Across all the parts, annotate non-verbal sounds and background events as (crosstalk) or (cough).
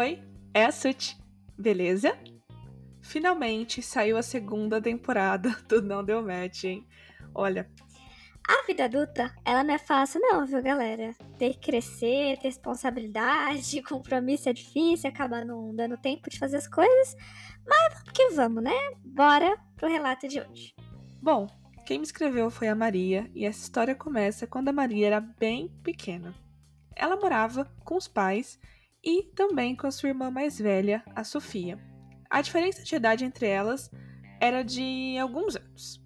Oi, é a Suti, beleza? Finalmente saiu a segunda temporada (laughs) do Não Deu Match, hein? Olha. A vida adulta, ela não é fácil, não, viu, galera? Ter que crescer, ter responsabilidade, (laughs) compromisso é difícil, acaba não dando tempo de fazer as coisas. Mas vamos que vamos, né? Bora pro relato de hoje. Bom, quem me escreveu foi a Maria, e essa história começa quando a Maria era bem pequena. Ela morava com os pais e também com a sua irmã mais velha, a Sofia. A diferença de idade entre elas era de alguns anos.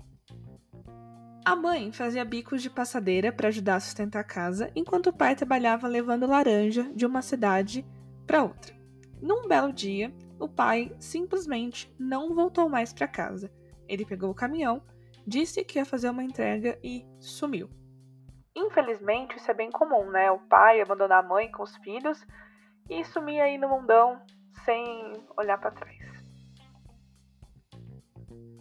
A mãe fazia bicos de passadeira para ajudar a sustentar a casa, enquanto o pai trabalhava levando laranja de uma cidade para outra. Num belo dia, o pai simplesmente não voltou mais para casa. Ele pegou o caminhão, disse que ia fazer uma entrega e sumiu. Infelizmente, isso é bem comum, né? O pai abandonar a mãe com os filhos e sumir aí no mundão sem olhar para trás.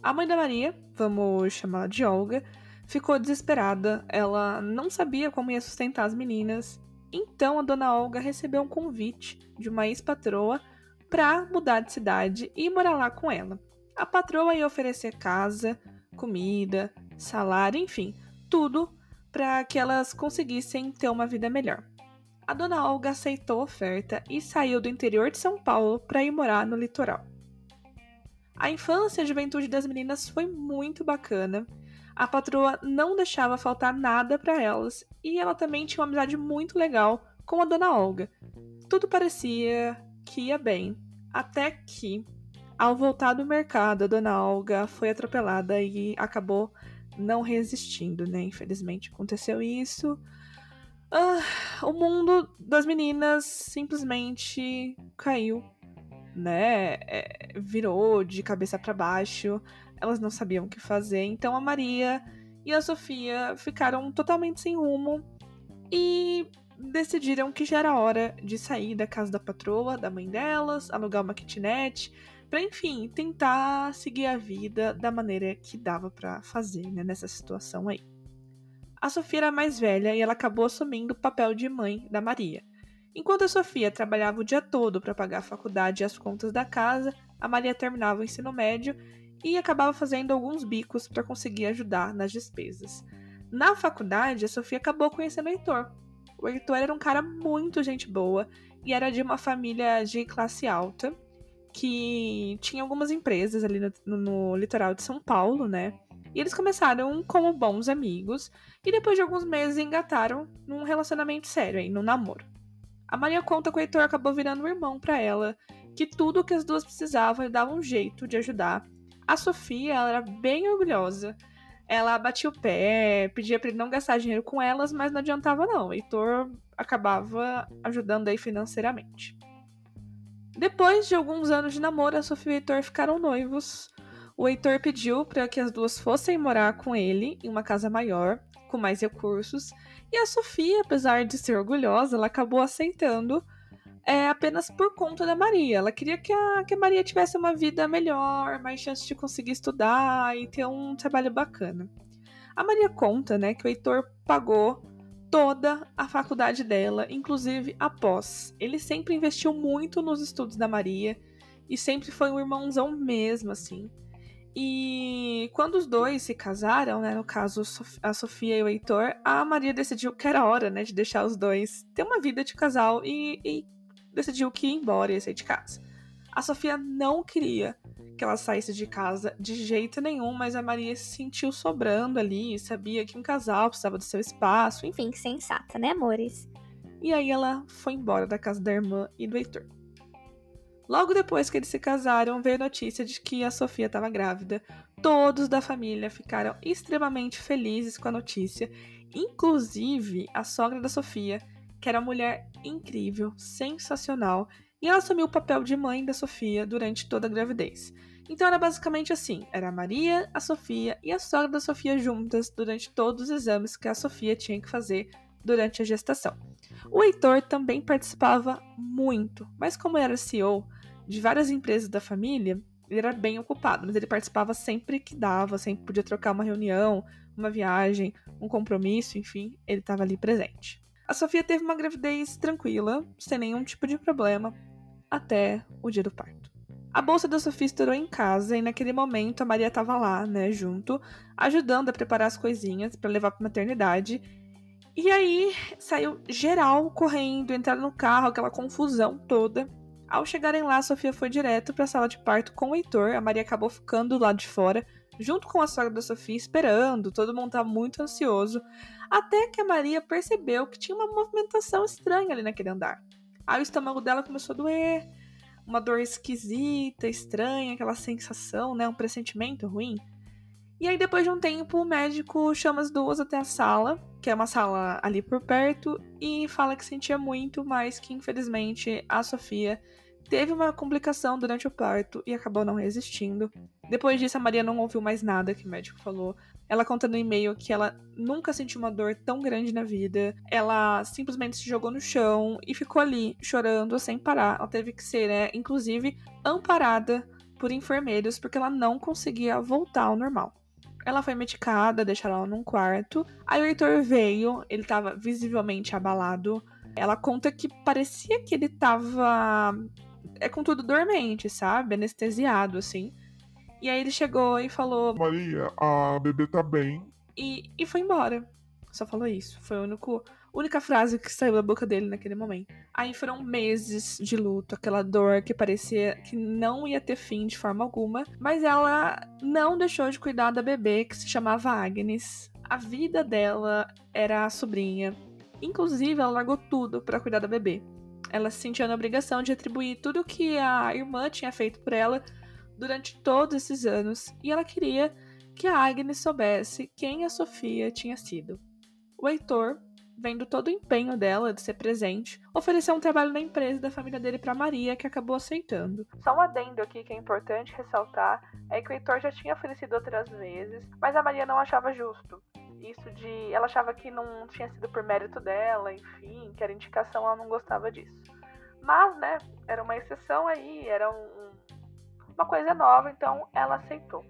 A mãe da Maria, vamos chamá-la de Olga, ficou desesperada. Ela não sabia como ia sustentar as meninas. Então a dona Olga recebeu um convite de uma ex-patroa para mudar de cidade e morar lá com ela. A patroa ia oferecer casa, comida, salário, enfim, tudo para que elas conseguissem ter uma vida melhor. A dona Olga aceitou a oferta e saiu do interior de São Paulo para ir morar no litoral. A infância e a juventude das meninas foi muito bacana. A patroa não deixava faltar nada para elas e ela também tinha uma amizade muito legal com a dona Olga. Tudo parecia que ia bem, até que, ao voltar do mercado, a dona Olga foi atropelada e acabou não resistindo, né? Infelizmente aconteceu isso. Ah, o mundo das meninas simplesmente caiu né, é, virou de cabeça para baixo, elas não sabiam o que fazer. Então a Maria e a Sofia ficaram totalmente sem rumo e decidiram que já era hora de sair da casa da patroa, da mãe delas, alugar uma kitnet, para enfim, tentar seguir a vida da maneira que dava para fazer, né, nessa situação aí. A Sofia era mais velha e ela acabou assumindo o papel de mãe da Maria. Enquanto a Sofia trabalhava o dia todo para pagar a faculdade e as contas da casa, a Maria terminava o ensino médio e acabava fazendo alguns bicos para conseguir ajudar nas despesas. Na faculdade, a Sofia acabou conhecendo o Heitor. O Heitor era um cara muito gente boa e era de uma família de classe alta que tinha algumas empresas ali no, no, litoral de São Paulo, né? E eles começaram como bons amigos e depois de alguns meses engataram num relacionamento sério aí, num namoro. A Maria conta que o Heitor acabou virando um irmão para ela, que tudo o que as duas precisavam ele dava um jeito de ajudar. A Sofia, ela era bem orgulhosa. Ela batia o pé, pedia para ele não gastar dinheiro com elas, mas não adiantava não. O Heitor acabava ajudando aí financeiramente. Depois de alguns anos de namoro, a Sofia e o Heitor ficaram noivos. O Heitor pediu para que as duas fossem morar com ele em uma casa maior, com mais recursos, e a Sofia, apesar de ser orgulhosa, ela acabou aceitando é, apenas por conta da Maria. Ela queria que a, que a Maria tivesse uma vida melhor, mais chance de conseguir estudar e ter um trabalho bacana. A Maria conta, né, que o Heitor pagou toda a faculdade dela, inclusive após. Ele sempre investiu muito nos estudos da Maria e sempre foi um irmãozão mesmo, assim. E quando os dois se casaram, né, no caso a Sofia e o Heitor, a Maria decidiu que era hora, né, de deixar os dois ter uma vida de casal e, e decidiu que ia embora e ia sair de casa. A Sofia não queria que ela saísse de casa de jeito nenhum, mas a Maria se sentiu sobrando ali, sabia que um casal precisava do seu espaço, enfim. Enfim, sensata, né, amores? E aí ela foi embora da casa da irmã e do Heitor. Logo depois que eles se casaram, veio notícia de que a Sofia estava grávida. Todos da família ficaram extremamente felizes com a notícia, inclusive a sogra da Sofia, que era uma mulher incrível, sensacional, e ela assumiu o papel de mãe da Sofia durante toda a gravidez. Então era basicamente assim: era a Maria, a Sofia e a sogra da Sofia juntas durante todos os exames que a Sofia tinha que fazer durante a gestação. O Heitor também participava muito, mas como era CEO de várias empresas da família, ele era bem ocupado, mas ele participava sempre que dava, sempre podia trocar uma reunião, uma viagem, um compromisso, enfim, ele estava ali presente. A Sofia teve uma gravidez tranquila, sem nenhum tipo de problema. até o dia do parto. A bolsa da Sofia estourou em casa e naquele momento a Maria estava lá, né, junto, ajudando a preparar as coisinhas para levar para maternidade. E aí saiu geral correndo, entraram no carro, aquela confusão toda. Ao chegarem lá, a Sofia foi direto para a sala de parto com o Heitor. A Maria acabou ficando lá de fora, junto com a sogra da Sofia, esperando. Todo mundo estava muito ansioso. Até que a Maria percebeu que tinha uma movimentação estranha ali naquele andar. Aí o estômago dela começou a doer, uma dor esquisita, estranha, aquela sensação, né? Um pressentimento ruim. E aí, depois de um tempo, o médico chama as duas até a sala, que é uma sala ali por perto, e fala que sentia muito, mas que infelizmente a Sofia teve uma complicação durante o parto e acabou não resistindo. Depois disso, a Maria não ouviu mais nada que o médico falou. Ela conta no e-mail que ela nunca sentiu uma dor tão grande na vida. Ela simplesmente se jogou no chão e ficou ali chorando sem parar. Ela teve que ser, né, inclusive, amparada por enfermeiros porque ela não conseguia voltar ao normal. Ela foi medicada, deixaram ela num quarto. Aí o Heitor veio, ele tava visivelmente abalado. Ela conta que parecia que ele tava é com tudo dormente, sabe? Anestesiado, assim. E aí ele chegou e falou: Maria, a bebê tá bem. E, e foi embora. Só falou isso. Foi a único, única frase que saiu da boca dele naquele momento. Aí foram meses de luto, aquela dor que parecia que não ia ter fim de forma alguma. Mas ela não deixou de cuidar da bebê que se chamava Agnes. A vida dela era a sobrinha. Inclusive, ela largou tudo para cuidar da bebê. Ela se sentia na obrigação de atribuir tudo que a irmã tinha feito por ela durante todos esses anos, e ela queria que a Agnes soubesse quem a Sofia tinha sido. O Heitor, vendo todo o empenho dela de ser presente, ofereceu um trabalho na empresa da família dele para Maria, que acabou aceitando. Só um adendo aqui que é importante ressaltar é que o Heitor já tinha oferecido outras vezes, mas a Maria não achava justo. Isso de. Ela achava que não tinha sido por mérito dela, enfim, que era indicação, ela não gostava disso. Mas, né, era uma exceção aí, era um, uma coisa nova, então ela aceitou.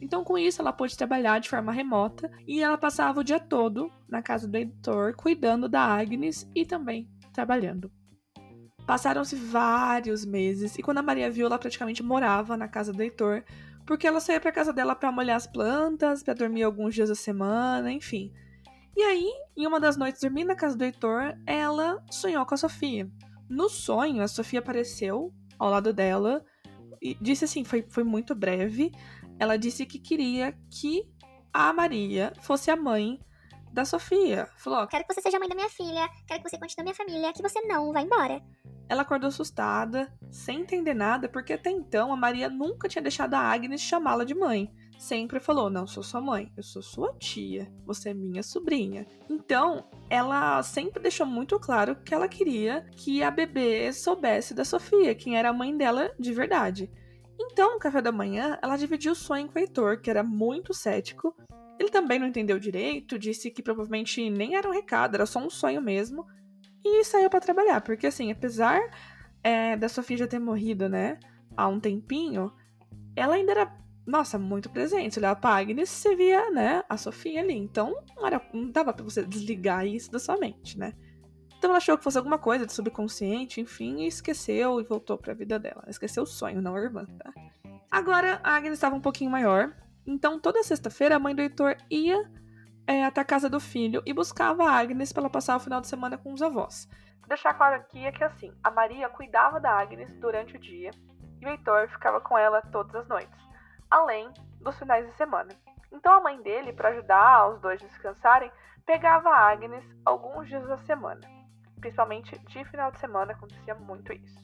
Então, com isso, ela pôde trabalhar de forma remota e ela passava o dia todo na casa do editor, cuidando da Agnes e também trabalhando. Passaram-se vários meses e quando a Maria viu, ela praticamente morava na casa do Heitor, porque ela saía para casa dela para molhar as plantas, para dormir alguns dias da semana, enfim. E aí, em uma das noites dormindo na casa do Heitor, ela sonhou com a Sofia. No sonho, a Sofia apareceu ao lado dela e disse assim, foi, foi muito breve. Ela disse que queria que a Maria fosse a mãe da Sofia. Falou: Quero que você seja a mãe da minha filha, quero que você continue minha família, que você não vá embora. Ela acordou assustada, sem entender nada, porque até então a Maria nunca tinha deixado a Agnes chamá-la de mãe. Sempre falou: Não sou sua mãe, eu sou sua tia, você é minha sobrinha. Então, ela sempre deixou muito claro que ela queria que a bebê soubesse da Sofia, quem era a mãe dela de verdade. Então, no café da manhã, ela dividiu o sonho com o Heitor, que era muito cético. Ele também não entendeu direito, disse que provavelmente nem era um recado, era só um sonho mesmo e saiu para trabalhar. Porque, assim, apesar é, da Sofia já ter morrido, né, há um tempinho, ela ainda era, nossa, muito presente. Você olhava pra Agnes você via, né, a Sofia ali. Então, não, era, não dava pra você desligar isso da sua mente, né. Então ela achou que fosse alguma coisa de subconsciente, enfim, e esqueceu e voltou para a vida dela. Esqueceu o sonho, não a irmã, tá? Agora a Agnes estava um pouquinho maior, então toda sexta-feira a mãe do Heitor ia é, até a casa do filho e buscava a Agnes para ela passar o final de semana com os avós. Deixar claro aqui é que assim, a Maria cuidava da Agnes durante o dia e o Heitor ficava com ela todas as noites, além dos finais de semana. Então a mãe dele, para ajudar os dois a descansarem, pegava a Agnes alguns dias da semana. Principalmente de final de semana acontecia muito isso.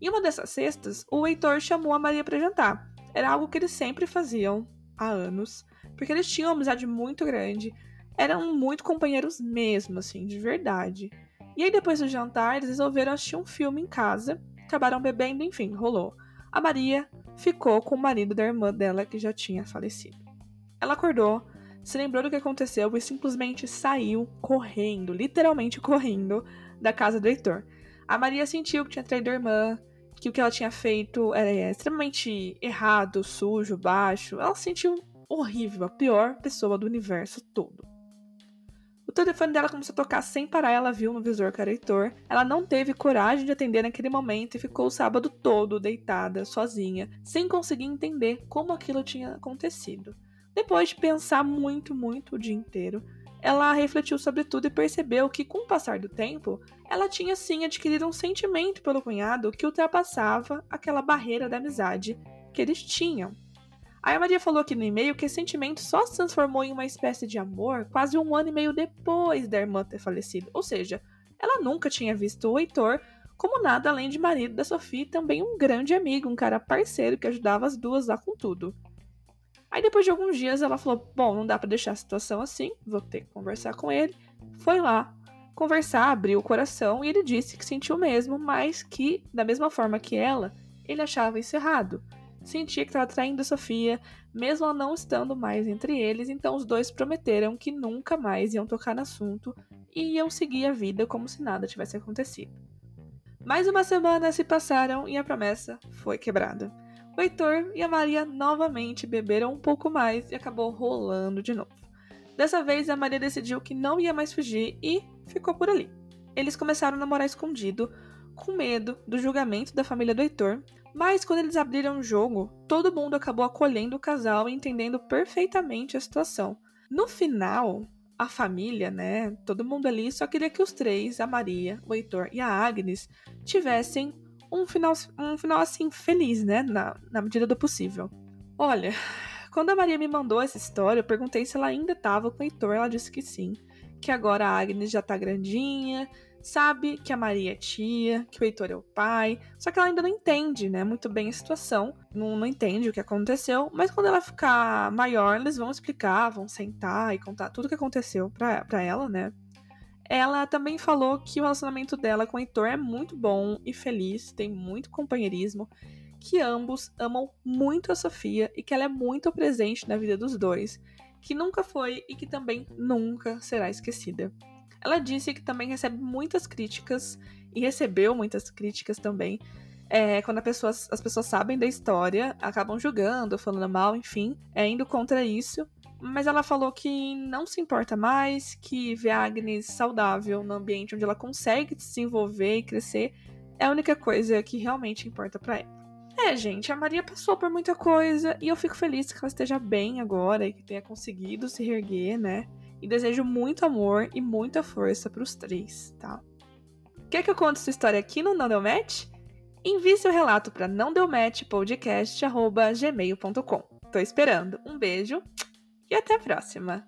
Em uma dessas sextas, o Heitor chamou a Maria para jantar. Era algo que eles sempre faziam há anos porque eles tinham uma amizade muito grande, eram muito companheiros mesmo, assim, de verdade. E aí, depois do jantar, eles resolveram assistir um filme em casa, acabaram bebendo, enfim, rolou. A Maria ficou com o marido da irmã dela que já tinha falecido. Ela acordou, se lembrou do que aconteceu e simplesmente saiu correndo, literalmente correndo, da casa do Heitor. A Maria sentiu que tinha traído a irmã, que o que ela tinha feito era extremamente errado, sujo, baixo. Ela sentiu horrível, a pior pessoa do universo todo. O telefone dela começou a tocar sem parar, ela viu no visor que era Heitor. Ela não teve coragem de atender naquele momento e ficou o sábado todo deitada, sozinha, sem conseguir entender como aquilo tinha acontecido. Depois de pensar muito, muito o dia inteiro, ela refletiu sobre tudo e percebeu que, com o passar do tempo, ela tinha sim adquirido um sentimento pelo cunhado que ultrapassava aquela barreira da amizade que eles tinham. A Maria falou aqui no e-mail que esse sentimento só se transformou em uma espécie de amor quase um ano e meio depois da irmã ter falecido. Ou seja, ela nunca tinha visto o Heitor como nada além de marido da Sofia e também um grande amigo, um cara parceiro que ajudava as duas lá com tudo. Aí depois de alguns dias ela falou: Bom, não dá para deixar a situação assim, vou ter que conversar com ele. Foi lá conversar, abriu o coração e ele disse que sentiu mesmo, mas que, da mesma forma que ela, ele achava isso errado. Sentia que estava traindo a Sofia, mesmo ela não estando mais entre eles, então os dois prometeram que nunca mais iam tocar no assunto e iam seguir a vida como se nada tivesse acontecido. Mais uma semana se passaram e a promessa foi quebrada o Heitor e a Maria novamente beberam um pouco mais e acabou rolando de novo. Dessa vez, a Maria decidiu que não ia mais fugir e ficou por ali. Eles começaram a namorar escondido, com medo do julgamento da família do Heitor, mas quando eles abriram o jogo, todo mundo acabou acolhendo o casal e entendendo perfeitamente a situação. No final, a família, né, todo mundo ali só queria que os três, a Maria, o Heitor e a Agnes, tivessem um final, um final assim, feliz, né? Na, na medida do possível. Olha, quando a Maria me mandou essa história, eu perguntei se ela ainda estava com o Heitor. Ela disse que sim. Que agora a Agnes já tá grandinha, sabe que a Maria é tia, que o Heitor é o pai. Só que ela ainda não entende, né? Muito bem a situação. Não, não entende o que aconteceu. Mas quando ela ficar maior, eles vão explicar, vão sentar e contar tudo o que aconteceu pra, pra ela, né? Ela também falou que o relacionamento dela com o Heitor é muito bom e feliz, tem muito companheirismo, que ambos amam muito a Sofia e que ela é muito presente na vida dos dois, que nunca foi e que também nunca será esquecida. Ela disse que também recebe muitas críticas e recebeu muitas críticas também. É, quando pessoa, as pessoas sabem da história, acabam julgando, falando mal, enfim, é, indo contra isso. Mas ela falou que não se importa mais, que ver a Agnes saudável no ambiente onde ela consegue se desenvolver e crescer é a única coisa que realmente importa para ela. É, gente, a Maria passou por muita coisa e eu fico feliz que ela esteja bem agora e que tenha conseguido se reerguer, né? E desejo muito amor e muita força para os três, tá? Quer que eu conte sua história aqui no Não Deu Match? Envie seu relato para não deu match podcast@gmail.com. Tô esperando. Um beijo e até a próxima!